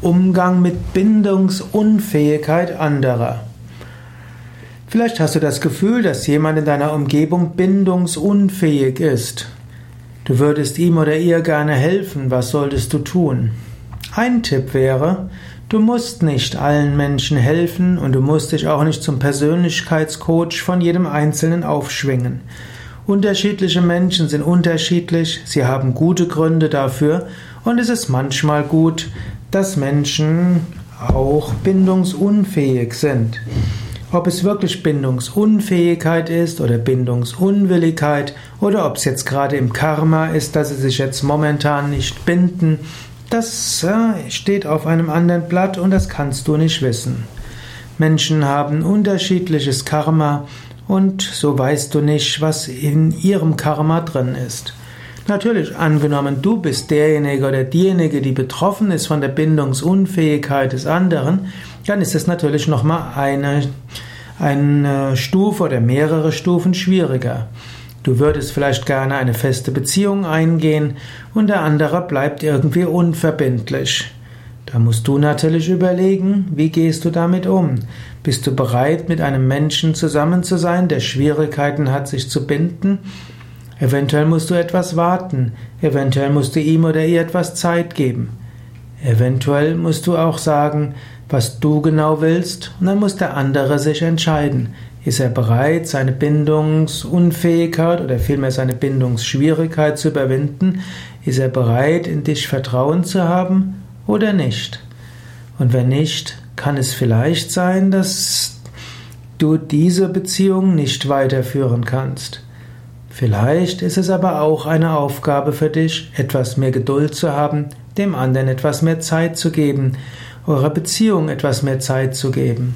Umgang mit Bindungsunfähigkeit anderer. Vielleicht hast du das Gefühl, dass jemand in deiner Umgebung bindungsunfähig ist. Du würdest ihm oder ihr gerne helfen, was solltest du tun? Ein Tipp wäre, du musst nicht allen Menschen helfen und du musst dich auch nicht zum Persönlichkeitscoach von jedem Einzelnen aufschwingen. Unterschiedliche Menschen sind unterschiedlich, sie haben gute Gründe dafür und es ist manchmal gut, dass Menschen auch bindungsunfähig sind. Ob es wirklich Bindungsunfähigkeit ist oder Bindungsunwilligkeit oder ob es jetzt gerade im Karma ist, dass sie sich jetzt momentan nicht binden, das äh, steht auf einem anderen Blatt und das kannst du nicht wissen. Menschen haben unterschiedliches Karma und so weißt du nicht, was in ihrem Karma drin ist. Natürlich, angenommen, du bist derjenige oder diejenige, die betroffen ist von der Bindungsunfähigkeit des anderen, dann ist es natürlich nochmal eine, eine Stufe oder mehrere Stufen schwieriger. Du würdest vielleicht gerne eine feste Beziehung eingehen und der andere bleibt irgendwie unverbindlich. Da musst du natürlich überlegen, wie gehst du damit um? Bist du bereit, mit einem Menschen zusammen zu sein, der Schwierigkeiten hat, sich zu binden? Eventuell musst du etwas warten, eventuell musst du ihm oder ihr etwas Zeit geben. Eventuell musst du auch sagen, was du genau willst, und dann muss der andere sich entscheiden. Ist er bereit, seine Bindungsunfähigkeit oder vielmehr seine Bindungsschwierigkeit zu überwinden? Ist er bereit, in dich Vertrauen zu haben oder nicht? Und wenn nicht, kann es vielleicht sein, dass du diese Beziehung nicht weiterführen kannst. Vielleicht ist es aber auch eine Aufgabe für dich, etwas mehr Geduld zu haben, dem anderen etwas mehr Zeit zu geben, eurer Beziehung etwas mehr Zeit zu geben.